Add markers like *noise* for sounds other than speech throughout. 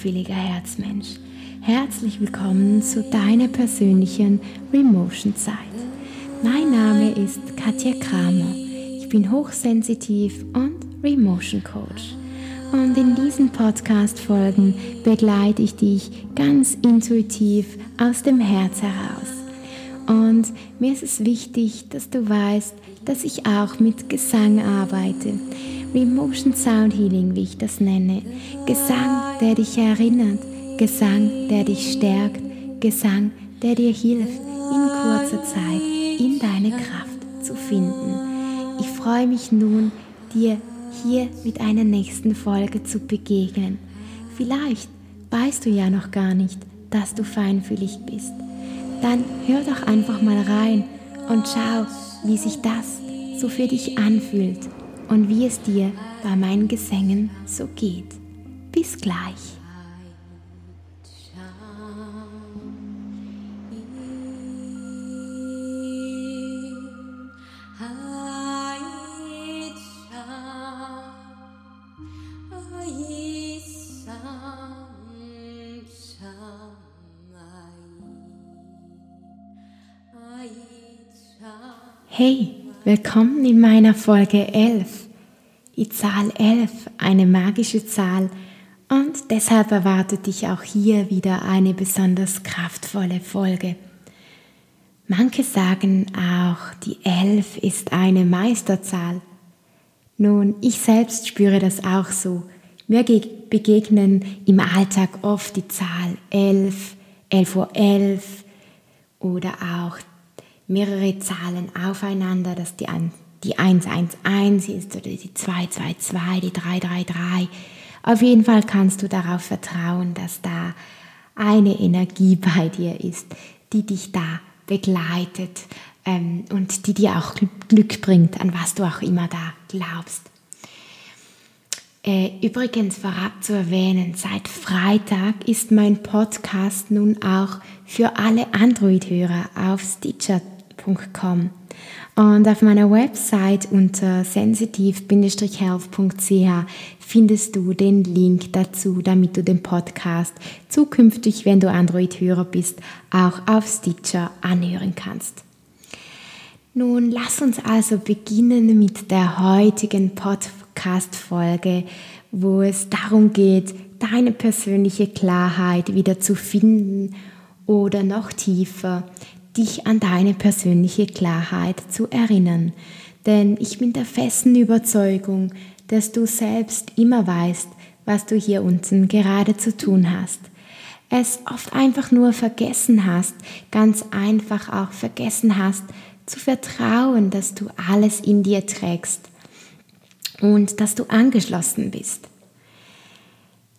Feinfühliger Herzmensch, herzlich willkommen zu deiner persönlichen Remotion Zeit. Mein Name ist Katja Kramer. Ich bin hochsensitiv und Remotion Coach. Und in diesen Podcast-Folgen begleite ich dich ganz intuitiv aus dem Herz heraus. Und mir ist es wichtig, dass du weißt, dass ich auch mit Gesang arbeite. Remotion Sound Healing, wie ich das nenne. Gesang, der dich erinnert. Gesang, der dich stärkt. Gesang, der dir hilft, in kurzer Zeit in deine Kraft zu finden. Ich freue mich nun, dir hier mit einer nächsten Folge zu begegnen. Vielleicht weißt du ja noch gar nicht, dass du feinfühlig bist. Dann hör doch einfach mal rein und schau, wie sich das so für dich anfühlt und wie es dir bei meinen Gesängen so geht. Bis gleich. Willkommen in meiner Folge 11. Die Zahl 11, eine magische Zahl und deshalb erwartet dich auch hier wieder eine besonders kraftvolle Folge. Manche sagen auch, die 11 ist eine Meisterzahl. Nun, ich selbst spüre das auch so. Mir begegnen im Alltag oft die Zahl 11, 11 Uhr 11 oder auch mehrere Zahlen aufeinander, dass die, die 111 ist oder die 222, die 333. Auf jeden Fall kannst du darauf vertrauen, dass da eine Energie *laughs* bei dir ist, die dich da begleitet ähm, und die dir auch Glück bringt, an was du auch immer da glaubst. Äh, übrigens vorab zu erwähnen, seit Freitag ist mein Podcast nun auch für alle Android-Hörer auf Stitcher health.com. Und auf meiner Website unter sensitiv-health.ch findest du den Link dazu, damit du den Podcast zukünftig, wenn du Android-Hörer bist, auch auf Stitcher anhören kannst. Nun lass uns also beginnen mit der heutigen Podcast-Folge, wo es darum geht, deine persönliche Klarheit wieder zu finden oder noch tiefer dich an deine persönliche Klarheit zu erinnern. Denn ich bin der festen Überzeugung, dass du selbst immer weißt, was du hier unten gerade zu tun hast. Es oft einfach nur vergessen hast, ganz einfach auch vergessen hast, zu vertrauen, dass du alles in dir trägst und dass du angeschlossen bist.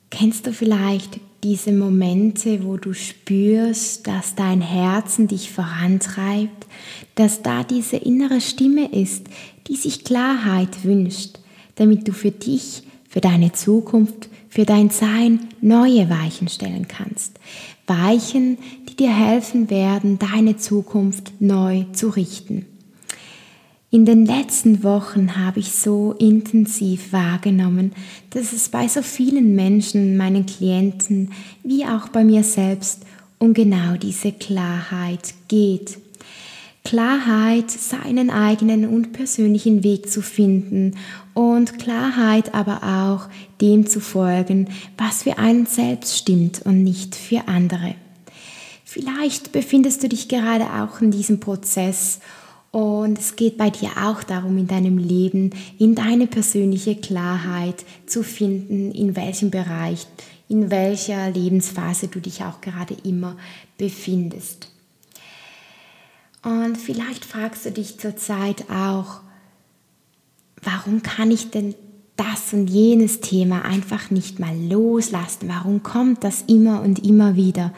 Kennst du vielleicht diese Momente, wo du spürst, dass dein Herzen dich vorantreibt, dass da diese innere Stimme ist, die sich Klarheit wünscht, damit du für dich, für deine Zukunft, für dein Sein neue Weichen stellen kannst. Weichen, die dir helfen werden, deine Zukunft neu zu richten. In den letzten Wochen habe ich so intensiv wahrgenommen, dass es bei so vielen Menschen, meinen Klienten, wie auch bei mir selbst um genau diese Klarheit geht. Klarheit, seinen eigenen und persönlichen Weg zu finden und Klarheit aber auch dem zu folgen, was für einen selbst stimmt und nicht für andere. Vielleicht befindest du dich gerade auch in diesem Prozess und es geht bei dir auch darum, in deinem Leben, in deine persönliche Klarheit zu finden, in welchem Bereich, in welcher Lebensphase du dich auch gerade immer befindest. Und vielleicht fragst du dich zurzeit auch, warum kann ich denn das und jenes Thema einfach nicht mal loslassen? Warum kommt das immer und immer wieder?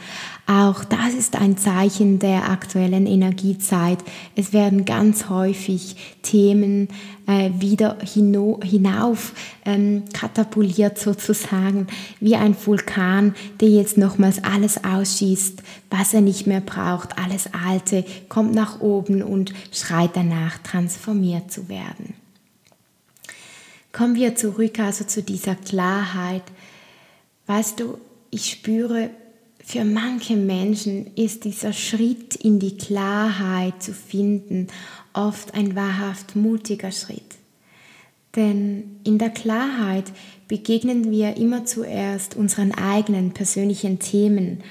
Auch das ist ein Zeichen der aktuellen Energiezeit. Es werden ganz häufig Themen äh, wieder hino, hinauf ähm, katapultiert sozusagen, wie ein Vulkan, der jetzt nochmals alles ausschießt, was er nicht mehr braucht. Alles Alte kommt nach oben und schreit danach, transformiert zu werden. Kommen wir zurück also zu dieser Klarheit. Weißt du, ich spüre, für manche Menschen ist dieser Schritt in die Klarheit zu finden oft ein wahrhaft mutiger Schritt. Denn in der Klarheit begegnen wir immer zuerst unseren eigenen persönlichen Themen,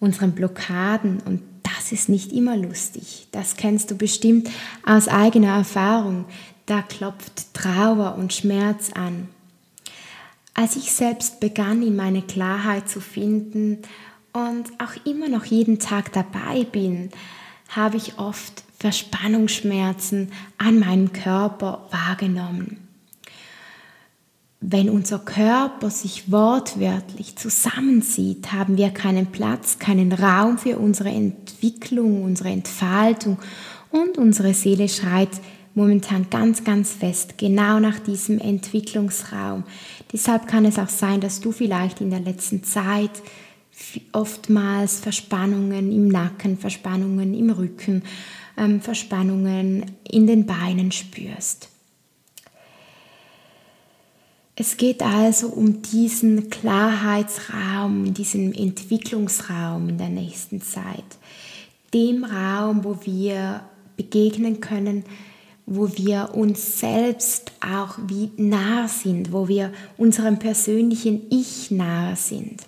unseren Blockaden und das ist nicht immer lustig. Das kennst du bestimmt aus eigener Erfahrung. Da klopft Trauer und Schmerz an. Als ich selbst begann, in meine Klarheit zu finden und auch immer noch jeden Tag dabei bin, habe ich oft Verspannungsschmerzen an meinem Körper wahrgenommen. Wenn unser Körper sich wortwörtlich zusammenzieht, haben wir keinen Platz, keinen Raum für unsere Entwicklung, unsere Entfaltung und unsere Seele schreit momentan ganz, ganz fest, genau nach diesem Entwicklungsraum. Deshalb kann es auch sein, dass du vielleicht in der letzten Zeit oftmals Verspannungen im Nacken, Verspannungen im Rücken, ähm, Verspannungen in den Beinen spürst. Es geht also um diesen Klarheitsraum, diesen Entwicklungsraum in der nächsten Zeit. Dem Raum, wo wir begegnen können, wo wir uns selbst auch wie nah sind, wo wir unserem persönlichen Ich nahe sind.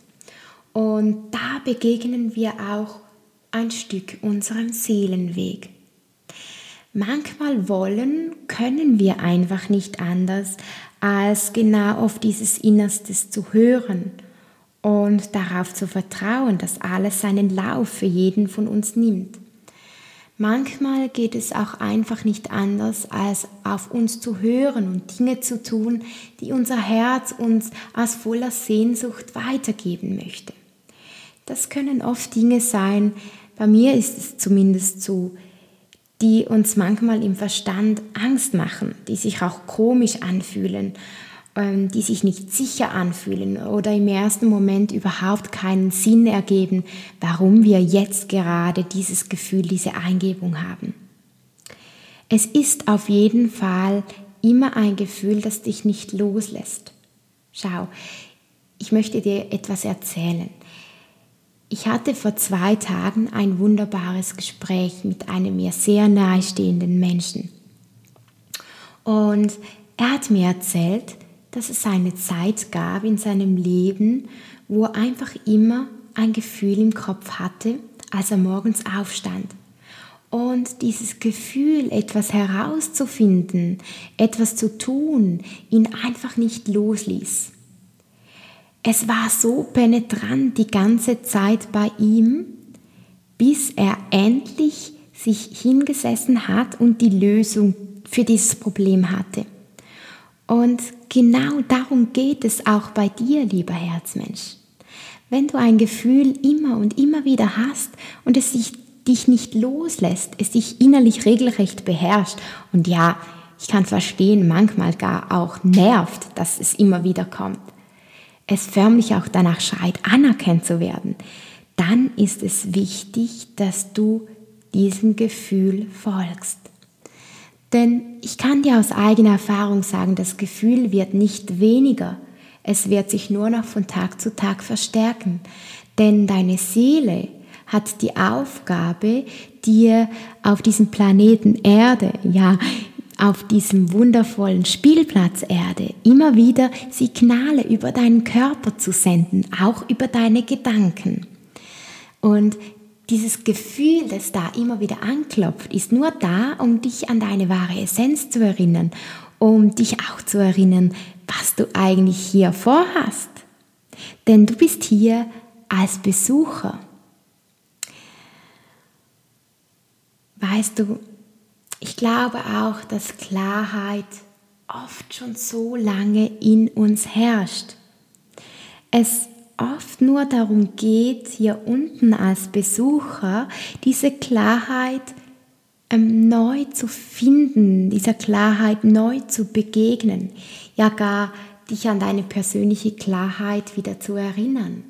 Und da begegnen wir auch ein Stück unserem Seelenweg. Manchmal wollen, können wir einfach nicht anders, als genau auf dieses Innerstes zu hören und darauf zu vertrauen, dass alles seinen Lauf für jeden von uns nimmt. Manchmal geht es auch einfach nicht anders, als auf uns zu hören und Dinge zu tun, die unser Herz uns aus voller Sehnsucht weitergeben möchte. Das können oft Dinge sein, bei mir ist es zumindest so, die uns manchmal im Verstand Angst machen, die sich auch komisch anfühlen, die sich nicht sicher anfühlen oder im ersten Moment überhaupt keinen Sinn ergeben, warum wir jetzt gerade dieses Gefühl, diese Eingebung haben. Es ist auf jeden Fall immer ein Gefühl, das dich nicht loslässt. Schau, ich möchte dir etwas erzählen. Ich hatte vor zwei Tagen ein wunderbares Gespräch mit einem mir sehr nahestehenden Menschen. Und er hat mir erzählt, dass es eine Zeit gab in seinem Leben, wo er einfach immer ein Gefühl im Kopf hatte, als er morgens aufstand. Und dieses Gefühl, etwas herauszufinden, etwas zu tun, ihn einfach nicht losließ. Es war so penetrant die ganze Zeit bei ihm, bis er endlich sich hingesessen hat und die Lösung für dieses Problem hatte. Und genau darum geht es auch bei dir, lieber Herzmensch. Wenn du ein Gefühl immer und immer wieder hast und es dich nicht loslässt, es dich innerlich regelrecht beherrscht und ja, ich kann verstehen, manchmal gar auch nervt, dass es immer wieder kommt, es förmlich auch danach schreit, anerkannt zu werden, dann ist es wichtig, dass du diesem Gefühl folgst. Denn ich kann dir aus eigener Erfahrung sagen, das Gefühl wird nicht weniger, es wird sich nur noch von Tag zu Tag verstärken. Denn deine Seele hat die Aufgabe, dir auf diesem Planeten Erde, ja, auf diesem wundervollen Spielplatz Erde immer wieder Signale über deinen Körper zu senden, auch über deine Gedanken. Und dieses Gefühl, das da immer wieder anklopft, ist nur da, um dich an deine wahre Essenz zu erinnern, um dich auch zu erinnern, was du eigentlich hier vorhast. Denn du bist hier als Besucher. Weißt du, ich glaube auch, dass Klarheit oft schon so lange in uns herrscht. Es oft nur darum geht, hier unten als Besucher diese Klarheit ähm, neu zu finden, dieser Klarheit neu zu begegnen, ja gar dich an deine persönliche Klarheit wieder zu erinnern.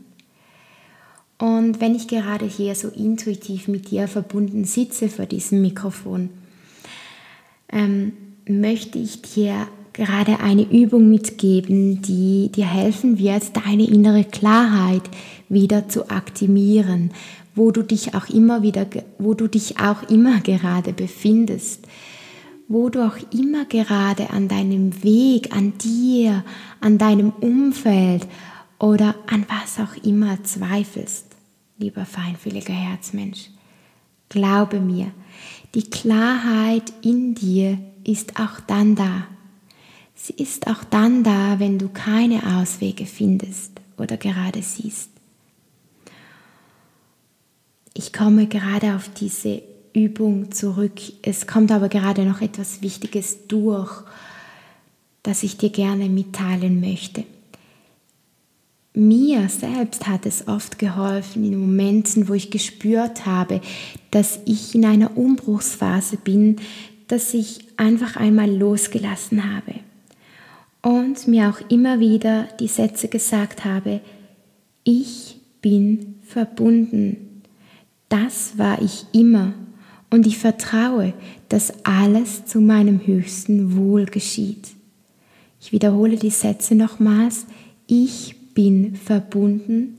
Und wenn ich gerade hier so intuitiv mit dir verbunden sitze vor diesem Mikrofon, ähm, möchte ich dir gerade eine Übung mitgeben, die dir helfen wird, deine innere Klarheit wieder zu aktivieren, wo du dich auch immer wieder, wo du dich auch immer gerade befindest, wo du auch immer gerade an deinem Weg, an dir, an deinem Umfeld oder an was auch immer zweifelst, lieber feinfühliger Herzmensch. Glaube mir, die Klarheit in dir ist auch dann da. Sie ist auch dann da, wenn du keine Auswege findest oder gerade siehst. Ich komme gerade auf diese Übung zurück. Es kommt aber gerade noch etwas Wichtiges durch, das ich dir gerne mitteilen möchte. Mir selbst hat es oft geholfen in Momenten, wo ich gespürt habe, dass ich in einer Umbruchsphase bin, dass ich einfach einmal losgelassen habe und mir auch immer wieder die Sätze gesagt habe, ich bin verbunden das war ich immer und ich vertraue, dass alles zu meinem höchsten Wohl geschieht. Ich wiederhole die Sätze nochmals. Ich bin verbunden,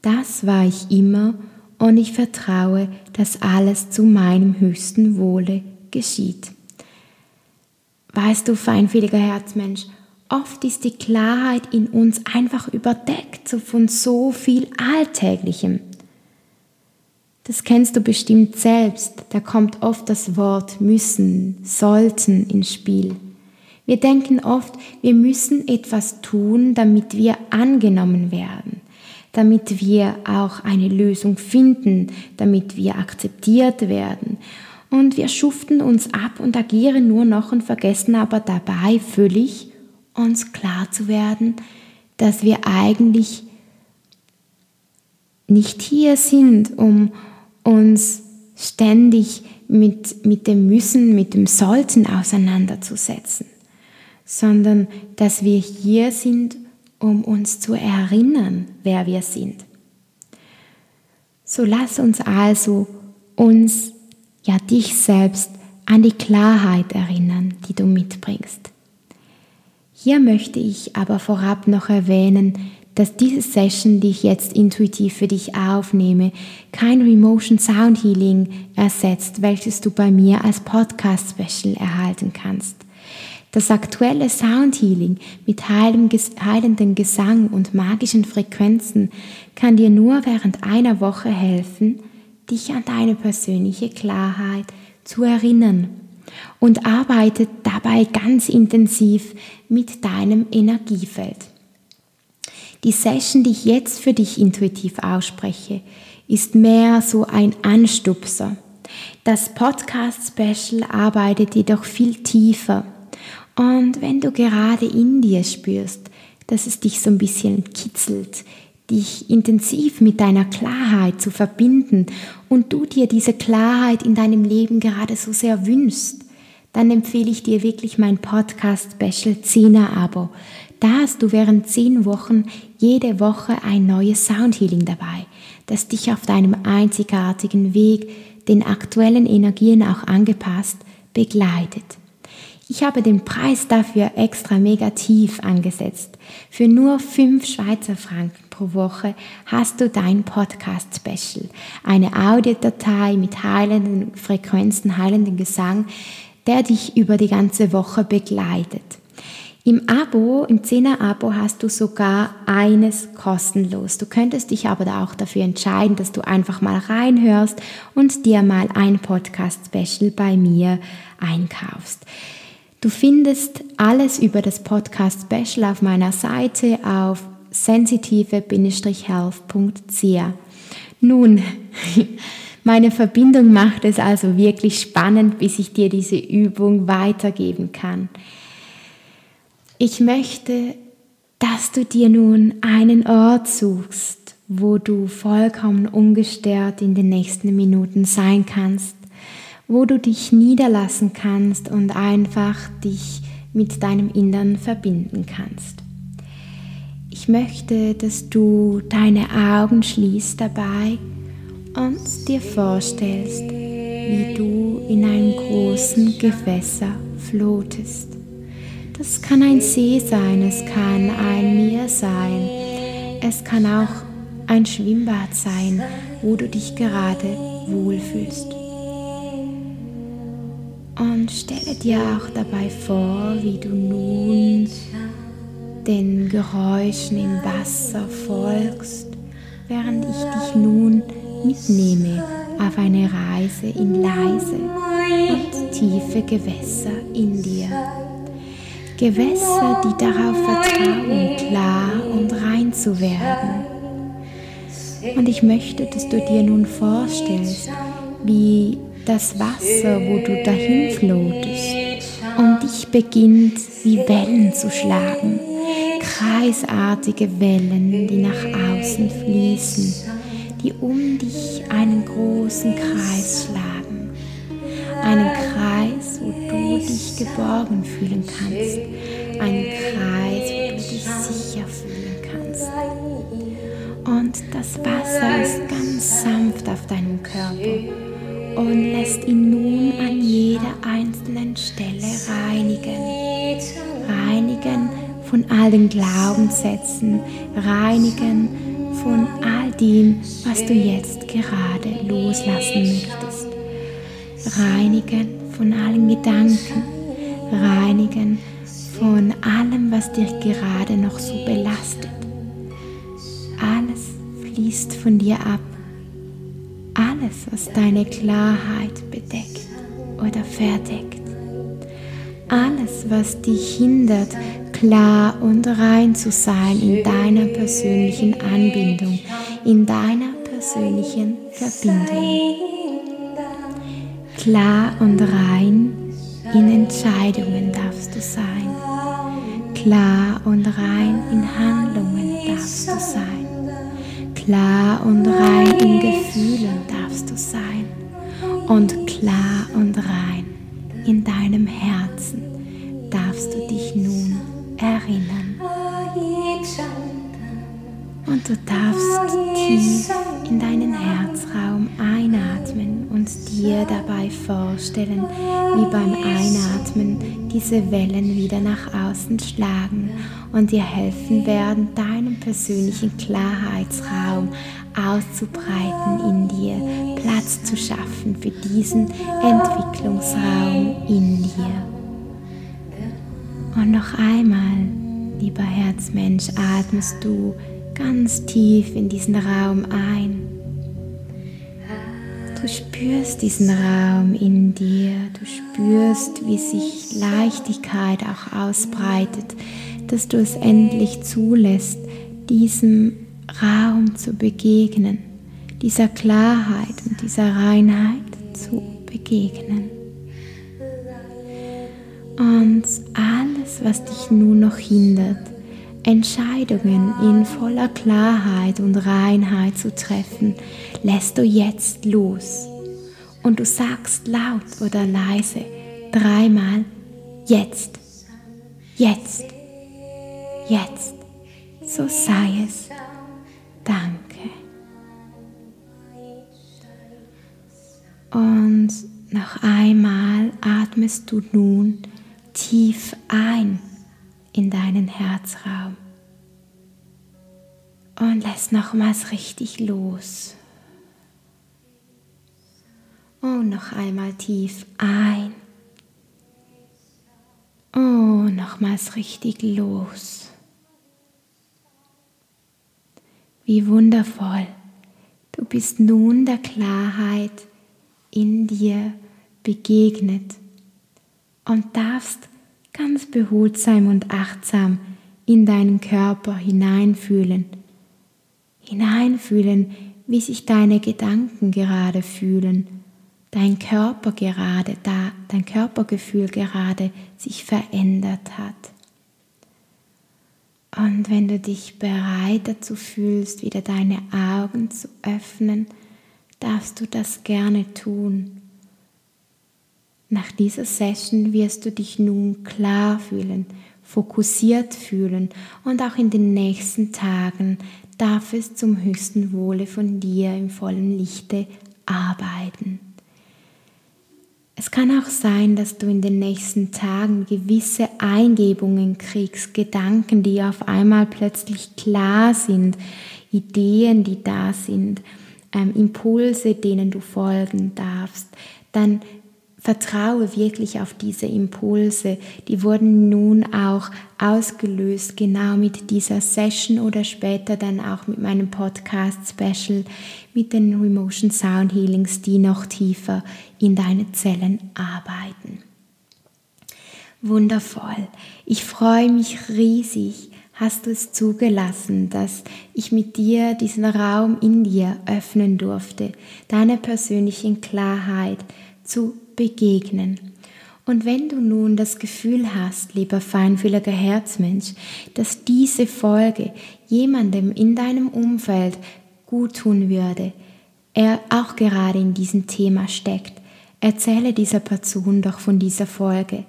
das war ich immer und ich vertraue, dass alles zu meinem höchsten Wohle geschieht. Weißt du, feinfühliger Herzmensch, oft ist die Klarheit in uns einfach überdeckt von so viel Alltäglichem. Das kennst du bestimmt selbst, da kommt oft das Wort müssen, sollten ins Spiel. Wir denken oft, wir müssen etwas tun, damit wir angenommen werden, damit wir auch eine Lösung finden, damit wir akzeptiert werden. Und wir schuften uns ab und agieren nur noch und vergessen aber dabei völlig uns klar zu werden, dass wir eigentlich nicht hier sind, um uns ständig mit, mit dem Müssen, mit dem Sollten auseinanderzusetzen, sondern dass wir hier sind, um uns zu erinnern, wer wir sind. So lass uns also uns, ja dich selbst, an die Klarheit erinnern, die du mitbringst. Hier möchte ich aber vorab noch erwähnen, dass diese Session, die ich jetzt intuitiv für dich aufnehme, kein Remotion Sound Healing ersetzt, welches du bei mir als Podcast Special erhalten kannst. Das aktuelle Sound Healing mit heilendem Gesang und magischen Frequenzen kann dir nur während einer Woche helfen, dich an deine persönliche Klarheit zu erinnern und arbeitet dabei ganz intensiv mit deinem Energiefeld. Die Session, die ich jetzt für dich intuitiv ausspreche, ist mehr so ein Anstupser. Das Podcast-Special arbeitet jedoch viel tiefer. Und wenn du gerade in dir spürst, dass es dich so ein bisschen kitzelt, dich intensiv mit deiner Klarheit zu verbinden und du dir diese Klarheit in deinem Leben gerade so sehr wünschst, dann empfehle ich dir wirklich mein Podcast-Special 10er Abo. Da hast du während zehn Wochen jede Woche ein neues Soundhealing dabei, das dich auf deinem einzigartigen Weg, den aktuellen Energien auch angepasst, begleitet. Ich habe den Preis dafür extra negativ angesetzt. Für nur 5 Schweizer Franken pro Woche hast du dein Podcast Special, eine Audiodatei mit heilenden Frequenzen, heilenden Gesang, der dich über die ganze Woche begleitet. Im Abo, im 10er Abo hast du sogar eines kostenlos. Du könntest dich aber auch dafür entscheiden, dass du einfach mal reinhörst und dir mal ein Podcast-Special bei mir einkaufst. Du findest alles über das Podcast-Special auf meiner Seite auf sensitive-health.ch. Nun, *laughs* meine Verbindung macht es also wirklich spannend, bis ich dir diese Übung weitergeben kann. Ich möchte, dass du dir nun einen Ort suchst, wo du vollkommen ungestört in den nächsten Minuten sein kannst, wo du dich niederlassen kannst und einfach dich mit deinem Innern verbinden kannst. Ich möchte, dass du deine Augen schließt dabei und dir vorstellst, wie du in einem großen Gewässer flotest Das kann ein See sein, es kann ein Meer sein, es kann auch ein Schwimmbad sein, wo du dich gerade wohlfühlst. Und stelle dir auch dabei vor, wie du nun den Geräuschen im Wasser folgst, während ich dich nun mitnehme auf eine Reise in leise und tiefe Gewässer in dir. Gewässer, die darauf vertrauen, klar und rein zu werden. Und ich möchte, dass du dir nun vorstellst, wie das Wasser, wo du dahin flotest, um dich beginnt wie Wellen zu schlagen. Kreisartige Wellen, die nach außen fließen, die um dich einen großen Kreis schlagen. Einen Kreis, wo du dich geborgen fühlen kannst. Einen Kreis, wo du dich sicher fühlen kannst. Und das Wasser ist ganz sanft auf deinem Körper und lässt ihn nun an jeder einzelnen Stelle reinigen. Reinigen von all den Glaubenssätzen, reinigen von dem, was du jetzt gerade loslassen möchtest. Reinigen von allen Gedanken, reinigen von allem, was dich gerade noch so belastet. Alles fließt von dir ab alles, was deine Klarheit bedeckt oder verdeckt. Alles, was dich hindert, klar und rein zu sein in deiner persönlichen Anbindung, in deiner persönlichen Verbindung. Klar und rein in Entscheidungen darfst du sein. Klar und rein in Handlungen darfst du sein. Klar und rein in Gefühlen darfst du sein. Und klar und rein in deinem Herzen darfst du dich nun erinnern. Und du darfst tief in deinen Herzraum einatmen und dir dabei vorstellen, wie beim Einatmen diese Wellen wieder nach außen schlagen und dir helfen werden, deinen persönlichen Klarheitsraum auszubreiten in dir, Platz zu schaffen für diesen Entwicklungsraum in dir. Und noch einmal, lieber Herzmensch, atmest du ganz tief in diesen Raum ein. Du spürst diesen Raum in dir, du spürst, wie sich Leichtigkeit auch ausbreitet, dass du es endlich zulässt, diesem Raum zu begegnen, dieser Klarheit und dieser Reinheit zu begegnen. Und alles, was dich nun noch hindert, Entscheidungen in voller Klarheit und Reinheit zu treffen, lässt du jetzt los. Und du sagst laut oder leise dreimal jetzt, jetzt, jetzt. So sei es. Danke. Und noch einmal atmest du nun tief ein in deinen Herzraum und lässt nochmals richtig los. Und noch einmal tief ein. Und nochmals richtig los. Wie wundervoll. Du bist nun der Klarheit in dir begegnet und darfst ganz behutsam und achtsam in deinen Körper hineinfühlen. Hineinfühlen, wie sich deine Gedanken gerade fühlen, dein Körper gerade da, dein Körpergefühl gerade sich verändert hat. Und wenn du dich bereit dazu fühlst, wieder deine Augen zu öffnen, darfst du das gerne tun. Nach dieser Session wirst du dich nun klar fühlen, fokussiert fühlen und auch in den nächsten Tagen darf es zum höchsten Wohle von dir im vollen Lichte arbeiten. Es kann auch sein, dass du in den nächsten Tagen gewisse Eingebungen kriegst, Gedanken, die auf einmal plötzlich klar sind, Ideen, die da sind, ähm, Impulse, denen du folgen darfst. Dann Vertraue wirklich auf diese Impulse. Die wurden nun auch ausgelöst, genau mit dieser Session oder später dann auch mit meinem Podcast-Special mit den Remotion Sound Healings, die noch tiefer in deine Zellen arbeiten. Wundervoll. Ich freue mich riesig. Hast du es zugelassen, dass ich mit dir diesen Raum in dir öffnen durfte, deine persönlichen Klarheit zu begegnen. Und wenn du nun das Gefühl hast, lieber feinfühliger Herzmensch, dass diese Folge jemandem in deinem Umfeld gut tun würde, er auch gerade in diesem Thema steckt, erzähle dieser Person doch von dieser Folge.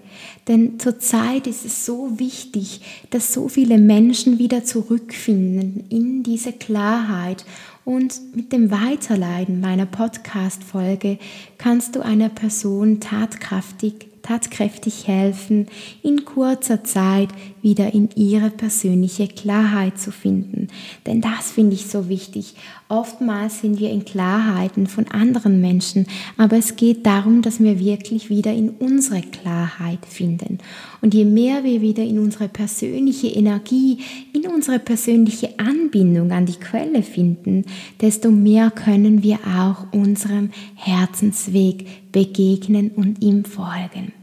Denn zurzeit ist es so wichtig, dass so viele Menschen wieder zurückfinden in diese Klarheit und mit dem Weiterleiten meiner Podcast-Folge kannst du einer Person tatkräftig tatkräftig helfen, in kurzer Zeit wieder in ihre persönliche Klarheit zu finden. Denn das finde ich so wichtig. Oftmals sind wir in Klarheiten von anderen Menschen, aber es geht darum, dass wir wirklich wieder in unsere Klarheit finden. Und je mehr wir wieder in unsere persönliche Energie, in unsere persönliche Anbindung an die Quelle finden, desto mehr können wir auch unserem Herzensweg begegnen und ihm folgen.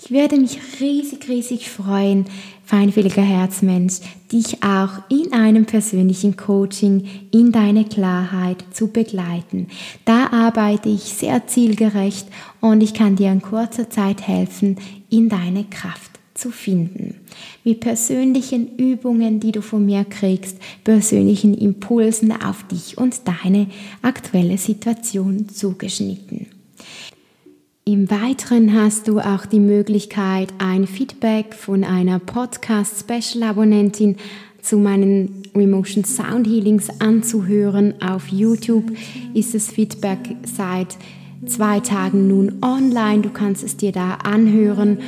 Ich würde mich riesig, riesig freuen, feinfühliger Herzmensch, dich auch in einem persönlichen Coaching in deine Klarheit zu begleiten. Da arbeite ich sehr zielgerecht und ich kann dir in kurzer Zeit helfen, in deine Kraft zu finden. Mit persönlichen Übungen, die du von mir kriegst, persönlichen Impulsen auf dich und deine aktuelle Situation zugeschnitten. Im Weiteren hast du auch die Möglichkeit, ein Feedback von einer Podcast-Special-Abonnentin zu meinen Remotion Sound Healings anzuhören. Auf YouTube ist das Feedback seit zwei Tagen nun online. Du kannst es dir da anhören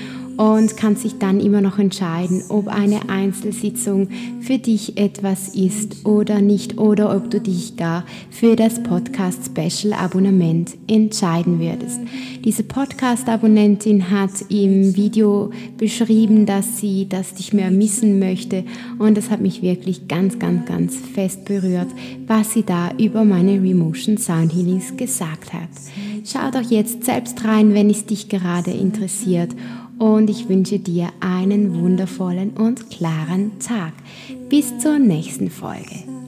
und kannst dich dann immer noch entscheiden, ob eine Einzelsitzung für dich etwas ist oder nicht oder ob du dich gar für das Podcast Special Abonnement entscheiden würdest. Diese Podcast Abonnentin hat im Video beschrieben, dass sie das nicht mehr missen möchte und das hat mich wirklich ganz, ganz, ganz fest berührt, was sie da über meine Remotion Sound Healings gesagt hat. Schau doch jetzt selbst rein, wenn es dich gerade interessiert und ich wünsche dir einen wundervollen und klaren Tag. Bis zur nächsten Folge.